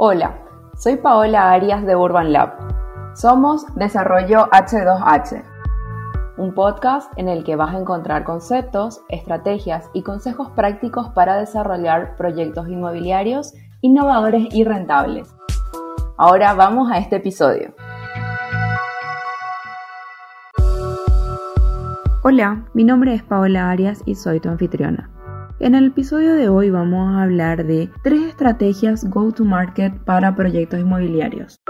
Hola, soy Paola Arias de Urban Lab. Somos Desarrollo H2H, un podcast en el que vas a encontrar conceptos, estrategias y consejos prácticos para desarrollar proyectos inmobiliarios innovadores y rentables. Ahora vamos a este episodio. Hola, mi nombre es Paola Arias y soy tu anfitriona. En el episodio de hoy vamos a hablar de tres estrategias go-to-market para proyectos inmobiliarios.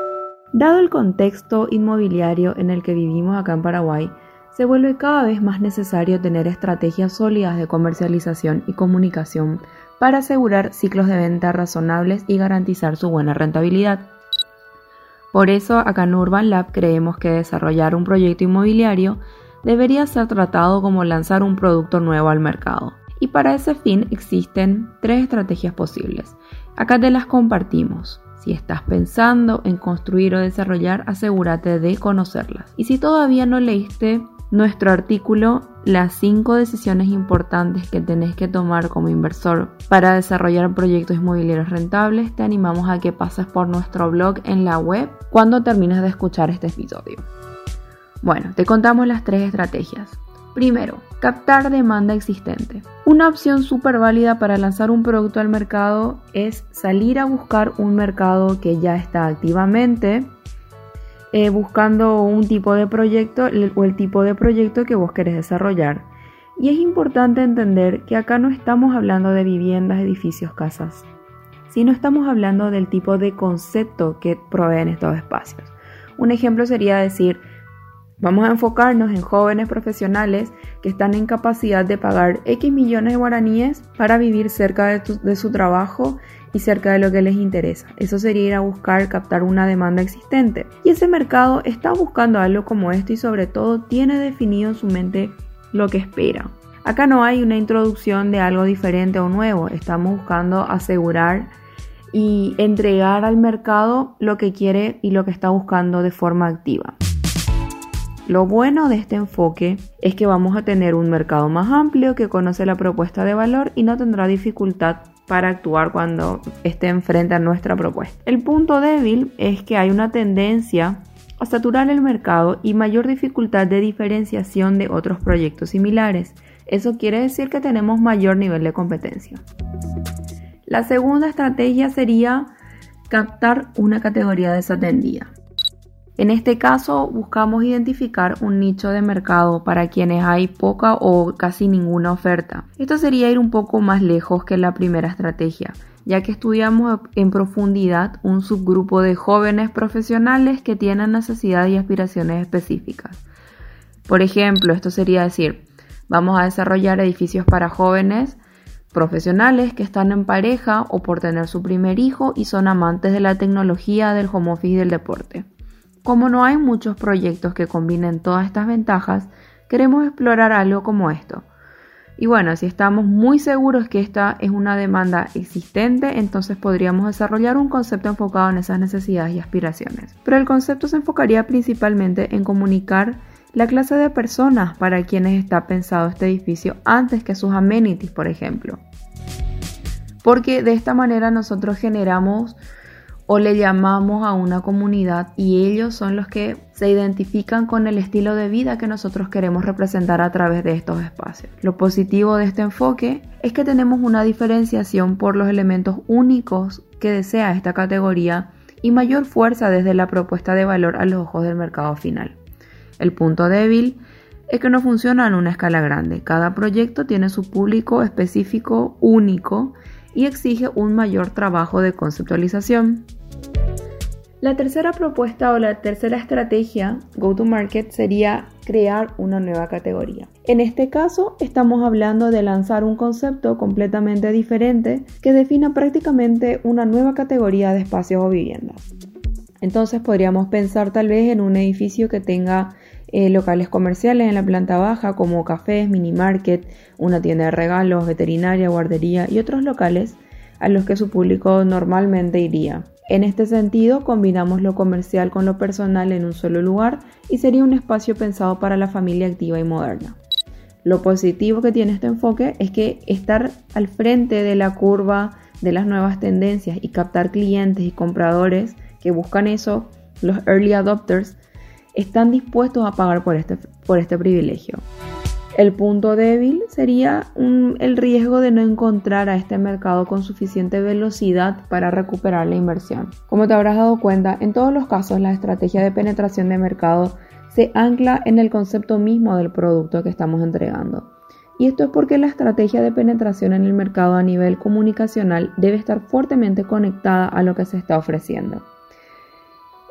Dado el contexto inmobiliario en el que vivimos acá en Paraguay, se vuelve cada vez más necesario tener estrategias sólidas de comercialización y comunicación para asegurar ciclos de venta razonables y garantizar su buena rentabilidad. Por eso, acá en Urban Lab creemos que desarrollar un proyecto inmobiliario debería ser tratado como lanzar un producto nuevo al mercado y para ese fin existen tres estrategias posibles. Acá te las compartimos. Si estás pensando en construir o desarrollar, asegúrate de conocerlas. Y si todavía no leíste nuestro artículo, las cinco decisiones importantes que tenés que tomar como inversor para desarrollar proyectos inmobiliarios rentables, te animamos a que pases por nuestro blog en la web cuando termines de escuchar este episodio. Bueno, te contamos las tres estrategias. Primero, captar demanda existente. Una opción súper válida para lanzar un producto al mercado es salir a buscar un mercado que ya está activamente eh, buscando un tipo de proyecto o el tipo de proyecto que vos querés desarrollar. Y es importante entender que acá no estamos hablando de viviendas, edificios, casas, sino estamos hablando del tipo de concepto que proveen estos espacios. Un ejemplo sería decir, Vamos a enfocarnos en jóvenes profesionales que están en capacidad de pagar X millones de guaraníes para vivir cerca de, su trabajo y cerca de lo que les interesa. Eso sería ir a buscar captar una demanda existente. Y ese mercado está buscando algo como esto y sobre todo tiene definido en su mente lo que espera. Acá no hay una introducción de algo diferente o nuevo. Estamos buscando asegurar y entregar al mercado lo que quiere y lo que está buscando de forma activa. Lo bueno de este enfoque es que vamos a tener un mercado más amplio que conoce la propuesta de valor y no tendrá dificultad para actuar cuando esté enfrente a nuestra propuesta. El punto débil es que hay una tendencia a saturar el mercado y mayor dificultad de diferenciación de otros proyectos similares. Eso quiere decir que tenemos mayor nivel de competencia. La segunda estrategia sería captar una categoría desatendida. En este caso, buscamos identificar un nicho de mercado para quienes hay poca o casi ninguna oferta. Esto sería ir un poco más lejos que la primera estrategia, ya que estudiamos en profundidad un subgrupo de jóvenes profesionales que tienen necesidades y aspiraciones específicas. Por ejemplo, esto sería decir, vamos a desarrollar edificios para jóvenes profesionales que están en pareja o por tener su primer hijo y son amantes de la tecnología, del home office y del deporte. Como no hay muchos proyectos que combinen todas estas ventajas, queremos explorar algo como esto. Y bueno, si estamos muy seguros que esta es una demanda existente, entonces podríamos desarrollar un concepto enfocado en esas necesidades y aspiraciones. Pero el concepto se enfocaría principalmente en comunicar la clase de personas para quienes está pensado este edificio antes que sus amenities, por ejemplo. Porque de esta manera nosotros generamos o le llamamos a una comunidad y ellos son los que se identifican con el estilo de vida que nosotros queremos representar a través de estos espacios. Lo positivo de este enfoque es que tenemos una diferenciación por los elementos únicos que desea esta categoría y mayor fuerza desde la propuesta de valor a los ojos del mercado final. El punto débil es que no funciona en una escala grande. Cada proyecto tiene su público específico único y exige un mayor trabajo de conceptualización. La tercera propuesta o la tercera estrategia go-to-market sería crear una nueva categoría. En este caso estamos hablando de lanzar un concepto completamente diferente que defina prácticamente una nueva categoría de espacios o viviendas. Entonces podríamos pensar tal vez en un edificio que tenga eh, locales comerciales en la planta baja como cafés, mini market, una tienda de regalos, veterinaria, guardería y otros locales a los que su público normalmente iría. En este sentido, combinamos lo comercial con lo personal en un solo lugar y sería un espacio pensado para la familia activa y moderna. Lo positivo que tiene este enfoque es que estar al frente de la curva de las nuevas tendencias y captar clientes y compradores que buscan eso, los early adopters, están dispuestos a pagar por este, por este privilegio. El punto débil sería el riesgo de no encontrar a este mercado con suficiente velocidad para recuperar la inversión. Como te habrás dado cuenta, en todos los casos la estrategia de penetración de mercado se ancla en el concepto mismo del producto que estamos entregando. Y esto es porque la estrategia de penetración en el mercado a nivel comunicacional debe estar fuertemente conectada a lo que se está ofreciendo.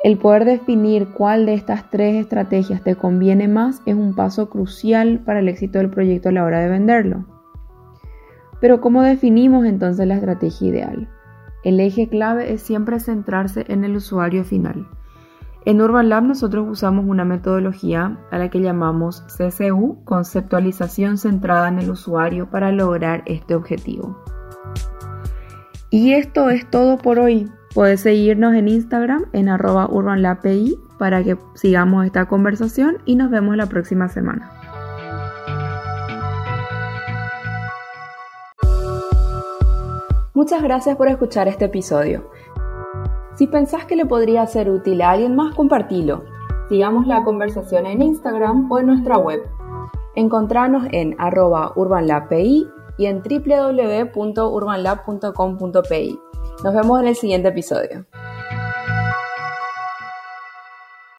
El poder definir cuál de estas tres estrategias te conviene más es un paso crucial para el éxito del proyecto a la hora de venderlo. Pero ¿cómo definimos entonces la estrategia ideal? El eje clave es siempre centrarse en el usuario final. En Urban Lab nosotros usamos una metodología a la que llamamos CCU, conceptualización centrada en el usuario, para lograr este objetivo. Y esto es todo por hoy. Puedes seguirnos en Instagram en arroba urbanlabpi para que sigamos esta conversación y nos vemos la próxima semana. Muchas gracias por escuchar este episodio. Si pensás que le podría ser útil a alguien más, compartilo. Sigamos la conversación en Instagram o en nuestra web. Encontranos en arroba urbanlabpi y en www.urbanlab.com.pi. Nos vemos en el siguiente episodio.